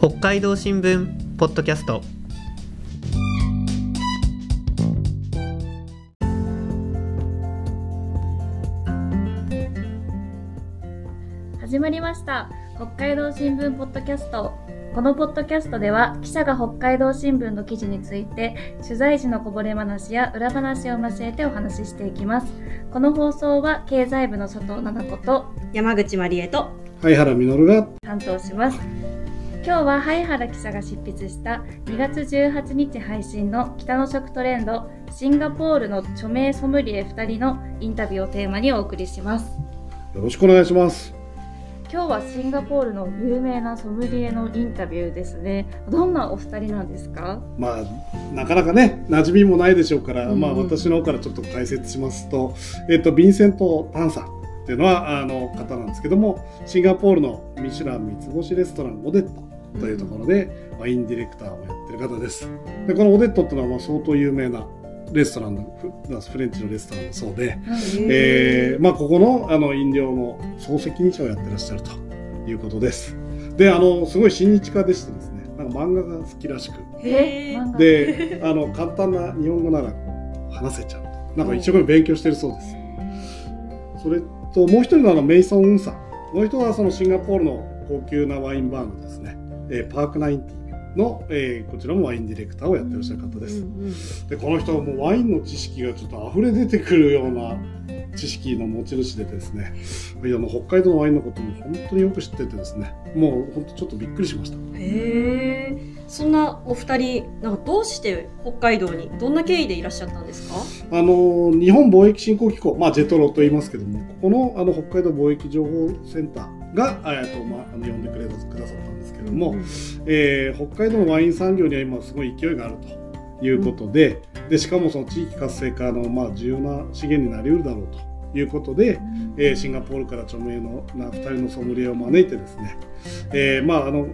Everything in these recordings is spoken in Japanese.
北海道新聞ポッドキャスト。始まりました。北海道新聞ポッドキャスト。このポッドキャストでは記者が北海道新聞の記事について取材時のこぼれ話や裏話を交えてお話ししていきます。この放送は経済部の佐藤七子と山口まりえと灰原実が担当します今日は灰原記者が執筆した2月18日配信の北の食トレンドシンガポールの著名ソムリエ2人のインタビューをテーマにお送りします。よろしくお願いします。今日はシンガポールの有名なソムリエのインタビューですね。どんなお二人なんですか？まあなかなかね馴染みもないでしょうから、うん、まあ私の方からちょっと解説しますとえっ、とヴィンセント・タンさんっていうのはあの方なんですけどもシンガポールのミシュラン三つ星レストランオデットというところで、ワインディレクターをやってる方です。でこのオデットっていうのはまあ相当有名なレストランのフレンチのレストランだそうで、えー、まあ、ここのあの飲料の総責任者をやってらっしゃるということです。であのすごい親日家でしてですねなんか漫画が好きらしく。であの簡単な日本語なら話せちゃう。となんか一生懸命勉強してるそうです。それともう一人のあのメイソン・ウンさんもう一人はそのシンガポールの高級なワインバーのですね、えー、パークナインティの、えー、こちらもワインディレクターをやってらっしゃる方です。うんうん、でこの人はもうワインの知識がちょっと溢れ出てくるような知識の持ち主でですねいやもう北海道のワインのことも本当によく知っててですねもう本当ちょっとびっくりしました。へえそんなお二人なんかどうして北海道にどんな経緯でいらっしゃったんですか？あの日本貿易振興機構、まあ、ジェトロと言いますけどもここのあの北海道貿易情報センターが、えーとまあ、あの呼んでくれくださっけども、うん、えー、北海道のワイン産業には今すごい勢いがあるということでうん、でしかもその地域活性化の、まあ、重要な資源になりうるだろうと。いうことで、うん、えー、シンガポールから著名のな2人のソムリエを招いてですね、えー、まああの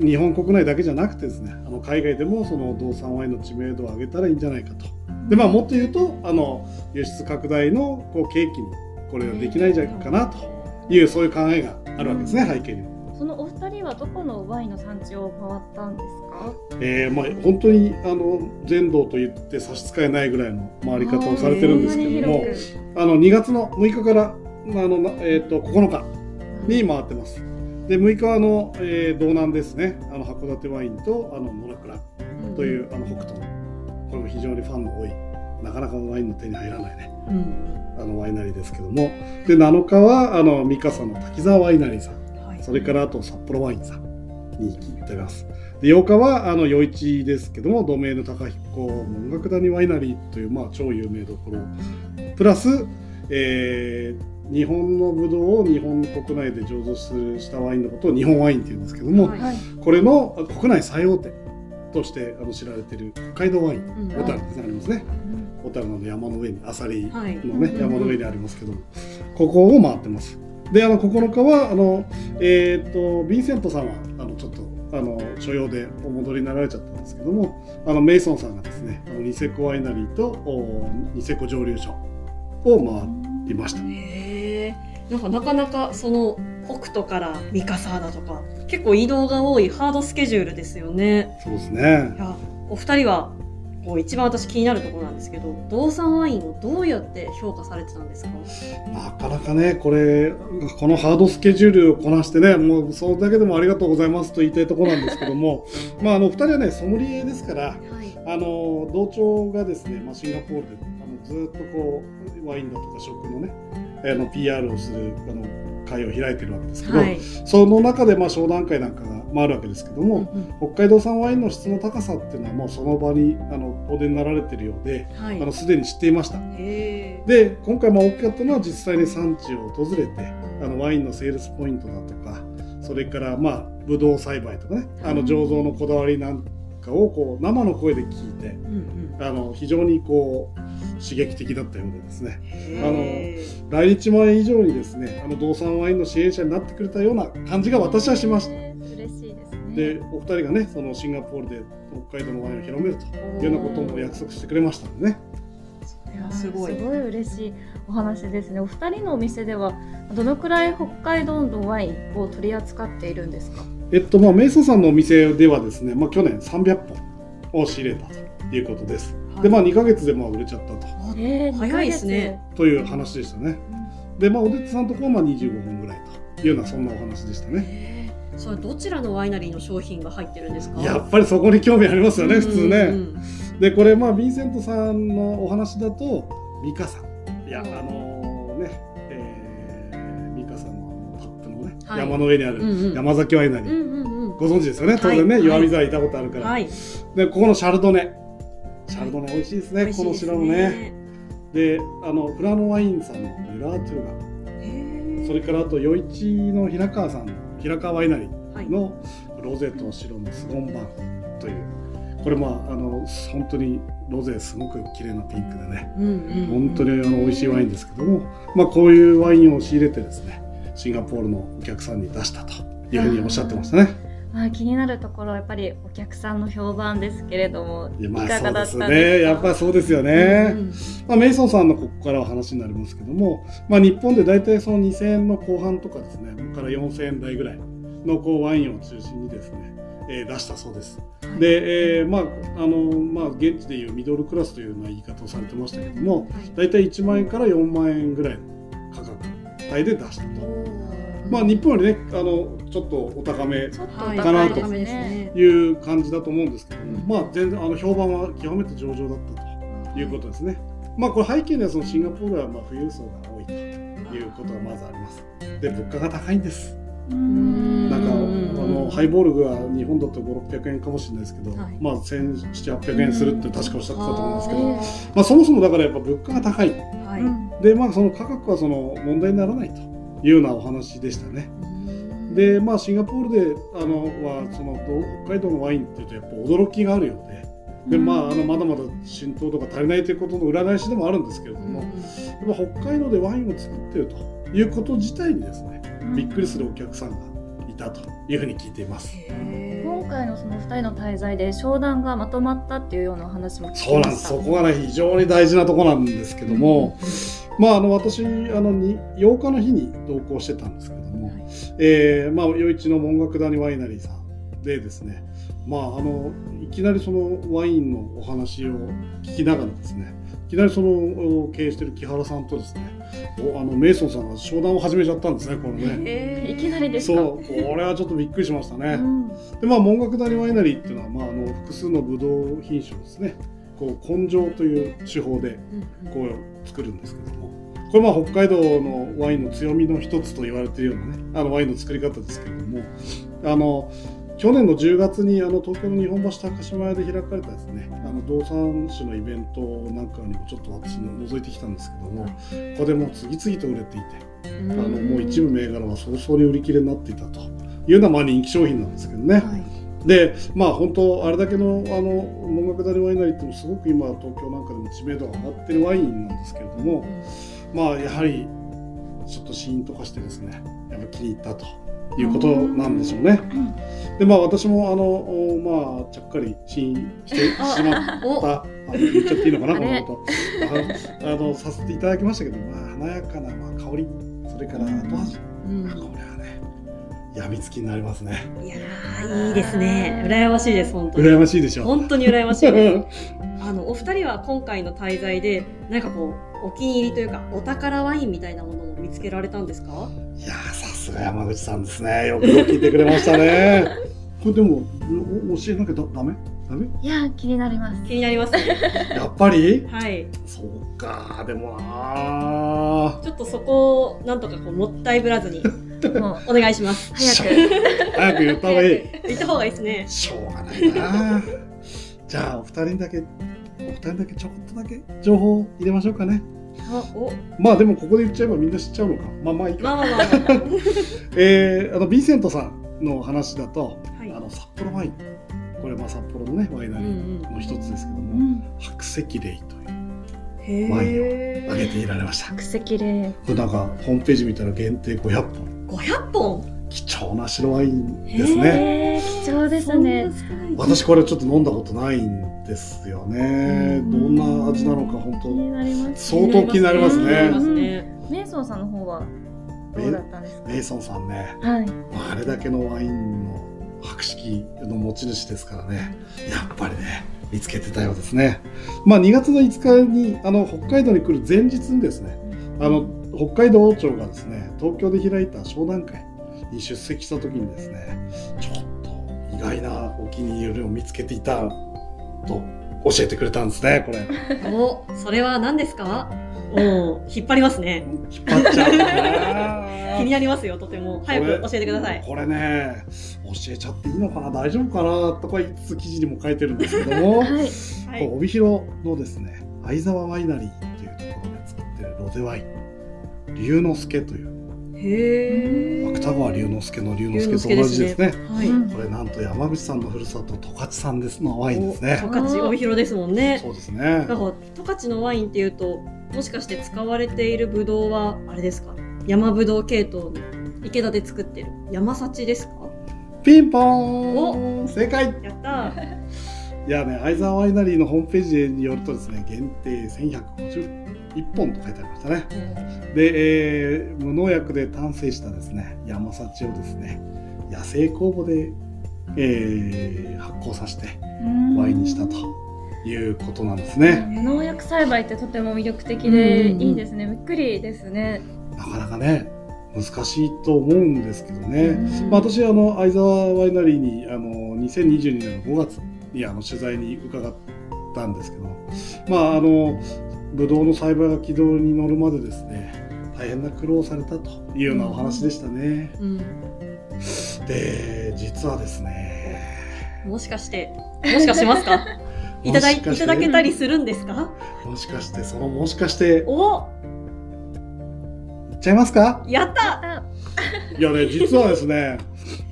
日本国内だけじゃなくてですねあの海外でもその動産ワインの知名度を上げたらいいんじゃないかと。でまあ、もっと言うとあの輸出拡大のこう契機にこれができないんじゃないかなというそういう考えがあるわけですね、背景には。二人はどこのワインの産地を回ったんですか？ええー、まあ本当にあの全道と言って差し支えないぐらいの回り方をされてるんですけども、あの2月の6日からあのえっ、ー、と9日に回ってます。で6日はあの、えー、道南ですね。あの函館ワインとあの野良倉という、うん、あの北斗これも非常にファンの多いなかなかワインの手に入らないね、うん、あのワイナリーですけども。で7日はあの三笠の滝沢ワイナリーさん、はい、それからあと札幌ワインさん。に行ってます。で8日はあの余市ですけどもドメイヌ高彦文学谷ワイナリーという、まあ、超有名どころ。プラス、えー、日本のブドウを日本国内で醸造したワインのことを日本ワインっていうんですけども、はい、これの国内最大手としてあの知られている北海道ワイン、うん、小樽ってありますね、小樽の山の上にあさりのね、はい、山の上にありますけども、ここを回ってます。であの9日はあの、えーと、ヴィンセントさんはあのちょっとあの所用でお戻りになられちゃったんですけどもあのメイソンさんがですねあのニセコワイナリーとニセコ蒸留所を回りました。なんかなかなかその北斗から三笠だとか結構移動が多いハードスケジュールですよね。そうですね。いやお二人はこう一番私気になるところなんですけど道産ワインをどうやって評価されてたんですか？なかなかねこれこのハードスケジュールをこなしてねもうそれだけでもありがとうございますと言いたいところなんですけども まああの二人はねソムリエですから、はい、あの同調がですね、まあ、シンガポールであのずっとこうワインだとか食のねあの PR をするあの会を開いてるわけですけど、はい、その中でまあ商談会なんかが回るわけですけども、うんうん、北海道産ワインの質の高さっていうのはもうその場にあのお出になられてるようで、はい、あのすでに知っていました。で今回まあ大きかったのは実際に産地を訪れてあのワインのセールスポイントだとかそれからまあブドウ栽培とかねあの醸造のこだわりなんかをこう生の声で聞いて、うんうん、あの非常にこう刺激的だったようでですね。あの来日前以上にですねあの道産ワインの支援者になってくれたような感じが私はしました。でお二人がねそのシンガポールで北海道のワインを広めるというようなことも約束してくれましたのでね。すごい。すごい嬉しいお話ですね。お二人のお店ではどのくらい北海道のワインを取り扱っているんですか？えっとまあメイソンさんのお店ではですね、まあ去年300本を仕入れたということです。でまあ2ヶ月でまあ売れちゃったと。えー、早いですね。という話でしたね。でまあオデットさんのところはまあ25本ぐらいというようなそんなお話でしたね。それどちらのワイナリーの商品が入ってるんですか？やっぱりそこに興味ありますよね、普通ね。うんうん。でこれまあヴィンセントさんのお話だとミカさん。いやあのね、えーミカさんのタップのね、はい。山の上にあるうんうん。山崎ワイナリー、うんうんうん。ご存知ですよね当然ね、はい。岩見沢行ったことあるから、はい。でここのシャルドネ。シャルドネ美味しいですね、この白のね。であのフラノワインさんのミラートゥーガ。それからあと余市の平川さんの平川ワイナリーはいのロゼと白のスゴンバンというこれまああの本当にロゼすごく綺麗なピンクでねうんうん本当にあの美味しいワインですけども、まあ、こういうワインを仕入れてですねシンガポールのお客さんに出したというふうにおっしゃってましたね。まあ、気になるところはやっぱりお客さんの評判ですけれどもまあいかがだったんでですかやっぱりそうですよね。うんまあ、メイソンさんのここからは話になりますけども、まあ、日本で大体その2000円の後半とかですねから4000円台ぐらいのこうワインを中心にですね、えー出したそうです。で、えーまああのまあ、現地でいうミドルクラスというような言い方をされてましたけども大体1万円から4万円ぐらいの価格帯で出したと。まあ、日本よりねあのちょっとお高めちょっという感じだと思うんですけども、まあ全然あの評判は極めて上々だったということですね。まあこれ背景にはそのシンガポールはまあ富裕層が多いということがまずあります。で物価が高いんです。うんなんかあうんのハイボールが日本だと5、600円かもしれないですけど、はいまあ1700、800円するって確かおっしゃってたと思うんですけど、うんまあそもそもだからやっぱ物価が高い。はいうんでまあその価格はその問題にならないというようなお話でしたね。でまあシンガポールであのはそのど北海道のワインっていうとやっぱ驚きがあるようで。でまあ、あのまだまだ浸透とか足りないということの裏返しでもあるんですけれども、やっぱ北海道でワインを作っているということ自体にですねびっくりするお客さんがいたというふうに聞いています。今回のその2人の滞在で商談がまとまったっていうようなお話も聞きましたそうなんですそこがね非常に大事なところなんですけども、まああの私あのに8日の日に同行してたんですけれども、えーまあ余市の門楽谷ワイナリーさんでですねまああのいきなりそのワインのお話を聞きながらですねいきなりそのお経営してる木原さんとですねおあのメイソンさんが商談を始めちゃったんですねこれね。いきなりですか？そうこれはちょっとびっくりしましたね。うんでまあ門楽谷ワイナリーっていうのは、まあ、あの複数のブドウ品種をですねこう根性という手法でこう作るんですけども。これまあ北海道のワインの強みの一つと言われているようなねあのワインの作り方ですけれども。あの去年の10月にあの東京の日本橋高島屋で開かれたですねあの動産種のイベントなんかにもちょっと私の覗いてきたんですけども。ここでもう次々と売れていてあのもう一部銘柄は早々に売り切れになっていたというようなまあ人気商品なんですけどね。でまあ本当あれだけのあの門楽谷ワイナリーってもすごく今東京なんかでも知名度が上がってるワインなんですけれどもまあやはりちょっとシーンとかしてですねやっぱ気に入ったということなんでしょうね。でまあ私もあのおまあちゃっかりシーンしてしまおった あ言っちゃっていいのかなこのことああのさせていただきましたけど、まあ、華やかなまあ香りそれから後味、うん。これはねやみつきになりますね。いやーいいですね。羨ましいです本当に。羨ましいでしょ。本当に羨ましいです。あのお二人は今回の滞在でなんかこうお気に入りというかお宝ワインみたいなものも見つけられたんですか？いやーさすが山口さんですね。よくぞ聞いてくれましたね。これでもお教えなきゃだダメ？ダメ？いや気になります。気になりますね。やっぱり？はい。そうか、でもなちょっとそこをなんとかこうもったいぶらずにもうお願いします早く早く言った方がいい。言った方がいいですねしょうがないなじゃあ、お二人だけ、お二人だけちょこっとだけ情報を入れましょうかね。おまあでもここで言っちゃえばみんな知っちゃうのか。まあまあいいか。まあまあま えー、あの、ビンセントさんの話だと、はいあの、札幌ワイン。これまあ札幌のね、ワイナリーの一つですけども、うん白石霊というへワインをえ挙げていられました。白石霊これなんかホームページ見たら限定500本。500本。貴重な白ワインですね。貴重ですね。私これちょっと飲んだことないんですよね。どんな味なのか本気に当なります相当気になりますね。メイソンさんの方はどうだったんですか？メイソンさんね、はい。まああれだけのワインの博識の持ち主ですからね。やっぱりね見つけてたようですね。まあ2月の5日にあの北海道に来る前日にですねあの北海道王朝がですね東京で開いた商談会に出席した時にですねちょっと意外なお気に入りを見つけていたと教えてくれたんですねこれお、それは何ですか？お引っ張りますね。引っ張っちゃうな気になりますよ、とても。早く教えてください。これね教えちゃっていいのかな？大丈夫かな？とか言いつつ記事にも書いてるんですけども、はい。はい。帯広のですね相沢ワイナリーというところで作ってるロゼワイン龍之介という。へー。芥川龍之介の龍之龍介と同じですね。はい。うん。これなんと山口さんのふるさと十勝産ですのワインですね。十勝帯広ですもんね。そうですね。なんか十勝のワインっていうと、もしかして使われているブドウは、あれですか？山ぶどう系統の池田で作ってる。山幸ですか？ピンポーン。正解。やったー。いやね相沢ワイナリーのホームページによるとですね限定1151本と書いてありましたねで、えー無農薬で丹精したですね山幸をですね野生酵母で、えー発酵させてワインにしたということなんですね。無農薬栽培ってとても魅力的でうんいいですね。びっくりですね。なかなかね難しいと思うんですけどね。うんまあ、私あの相沢ワイナリーにあの2022年の5月にあの取材に伺ったんですけど、まああのブドウの栽培が軌道に乗るまでですね大変な苦労をされたというようなお話でしたね。うん。で実はですねもしかして、もしかしますか？いただいただけたりするんですか？もしかしてそのもしかしてお！いっちゃいますか？やった！あいやね実はですね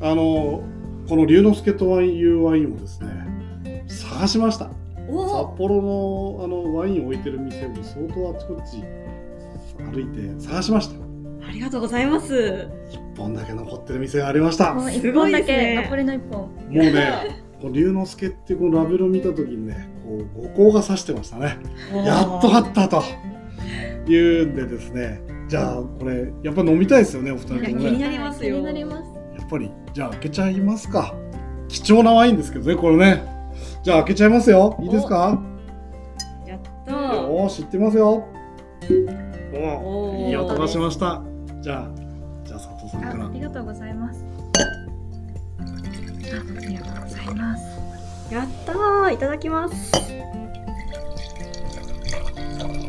あのこの龍之介というワインをですね探しました。札お幌のあのワインを置いてる店を相当あちこち歩いて探しましたありがとうございます。1本だけ残ってる店がありました。もうもう一すご本だいですね。け、残りの一本。ねこの龍之介ってこのラベルを見た時にねこう五光が指してましたね。やっとあったと。いうんでですね。じゃあこれやっぱ飲みたいですよねお二人ともね。になりますよ。気になります。やっぱりじゃあ開けちゃいますか。貴重なワインですけどねこれねじゃあ開けちゃいますよいいですか？やったーよーし行ってみますよおおーいい音がしましたじゃあじゃあ佐藤さんからあありがとうございます。あありがとうございます。やったーいただきます。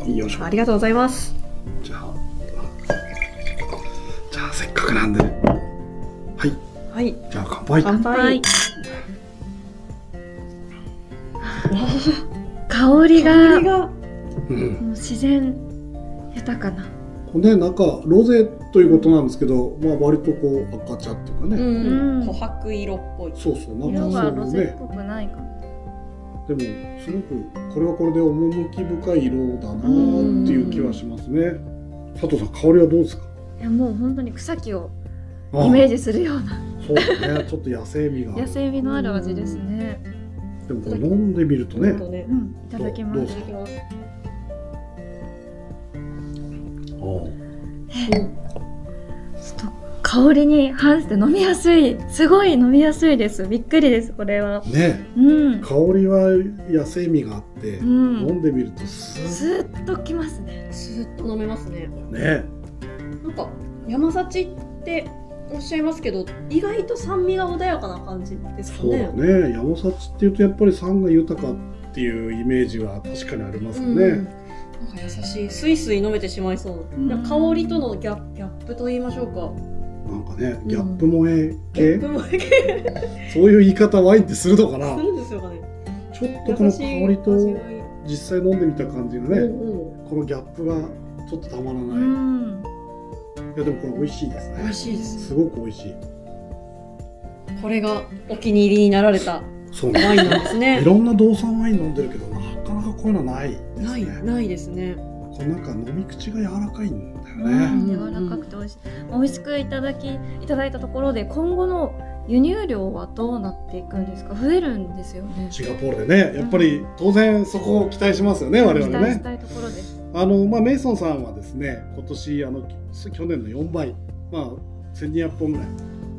よいしょありがとうございます。じゃあじゃあせっかくなんではいはい。じゃあ乾杯乾杯。香りが。香りが。うん。もう自然豊かな。これねなんかロゼということなんですけどまあ割とこう赤茶っていうかね、うん。うん。琥珀色っぽい。そうそうなん色かそうがロゼっねぽくないかも。でもすごくこれはこれで趣深い色だなっていう気はしますね。佐藤さん香りはどうですか？いやもう本当に草木をあイメージするような。そうだね。ちょっと野生味が。野生味のある味ですね。でもこれ飲んでみるとねねう。ん、いただきます香りに反して飲みやすい。すごい飲みやすいです。びっくりです、これは。ねうん。香りは野生味があって、うん飲んでみるとスースーッときますね。スーッと飲めますね。ッねなんか山幸っておっしゃいますけど、意外と酸味が穏やかな感じですかそうだね。ね山幸っていうとやっぱり酸が豊かっていうイメージは確かにありますようん。ね、なんか優しい、スイスイ飲めてしまいそううん。な。香りとのギャギャップと言いましょうか。なんかねギャップ萌えギ系、ャップもすそういう言い方ワインってするのかな。るんですよかね。ちょっとこの香りと実際飲んでみた感じがね、うんうん。このギャップがちょっとたまらない、ういん。やでもこれ美味しいですね美味しいです。すごく美味しいこれがお気に入りになられたそうねワインなんですねい。ろんな道産ワイン飲んでるけどなかなかこういうのはないですねない、ないですね。こうなんか飲み口が柔らかいんだようね、ん、柔らかくて美味しい。美味しくいただき、いただいたところで、今後の輸入量はどうなっていくんですか？増えるんですよね。シンガポールでねやっぱり当然そこを期待しますよね我々ね期待したいところです。あの、まあ、メイソンさんはですね今年あの去年の4倍まあ1200本ぐらい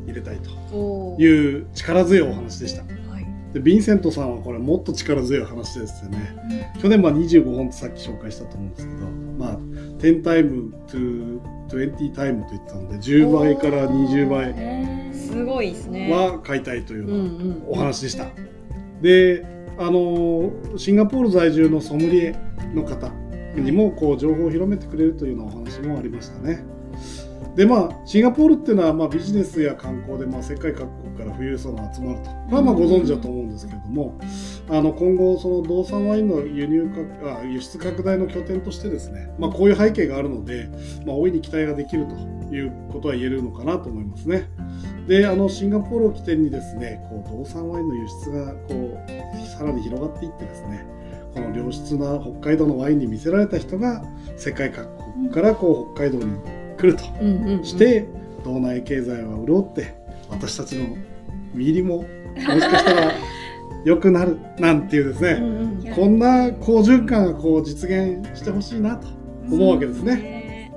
入れたいという力強いお話でした。はい。でヴィンセントさんはこれもっと力強い話ですよね。去年まあ25本ってさっき紹介したと思うんですけど、まあ、10タイム to 20タイムと言ったので10倍から20倍えーすごいですね。は買いたいというようなんお話でした。うであのシンガポール在住のソムリエの方にもこう情報を広めてくれるというようなお話もありましたね。でまあシンガポールっていうのはまあビジネスや観光でまあ世界各国から富裕層が集まるとこれはまあご存知だと思うんですけれどもあの今後その道産ワインの輸入かあ輸出拡大の拠点としてですね、まあ、こういう背景があるので、まあ、大いに期待ができるということは言えるのかなと思いますね。であのシンガポールを起点にですねこう道産ワインの輸出がこうさらに広がっていってですねこの良質な北海道のワインに魅せられた人が世界各国からこう北海道に来ると。して道内経済は潤って私たちの身入りももしかしたら良くなるなんていうですねうんうん。いやこんな好循環がこう実現してほしいなと思うわけですね。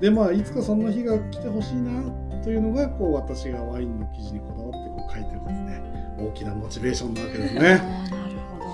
でまあいつかそんな日が来てほしいなというのがこう私がワインの記事にこだわってこう書いてるですね。大きなモチベーションなわけですね。なるほ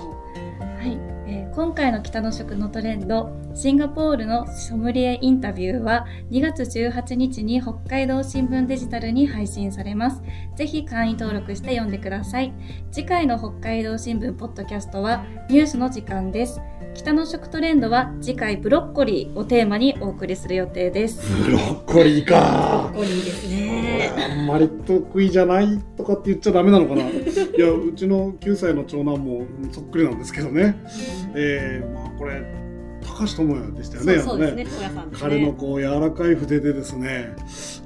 はい、えー今回の北の食のトレンドシンガポールのソムリエインタビューは2月18日に北海道新聞デジタルに配信されます。ぜひ会員登録して読んでください。次回の北海道新聞ポッドキャストはニュースの時間です。北の食トレンドは次回ブロッコリーをテーマにお送りする予定です。ブロッコリーど。かかっこいいですこね。れあんまり得意じゃないとかって言っちゃダメなのかないやうちの9歳の長男もそっくりなんですけどね。えー、まあこれ高橋智也でしたよねそうですね、ね。彼のこう柔らかい筆でですね、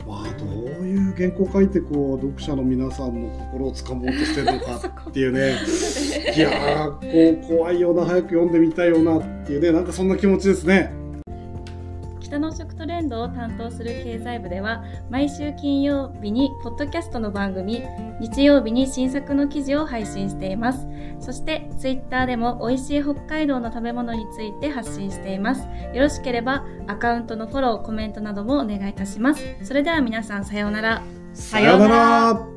まあ、どういう原稿書いてこう読者の皆さんの心をつかもうとしてるのか。っていうね。いやーこう怖いような早く読んでみたいようなっていうねなんかそんな気持ちですね。の食トレンドを担当する経済部では毎週金曜日にポッドキャストの番組日曜日に新作の記事を配信しています。そしてツイッターでも美味しい北海道の食べ物について発信しています。よろしければアカウントのフォローコメントなどもお願いいたします。それでは皆さんさようなら。さようなら。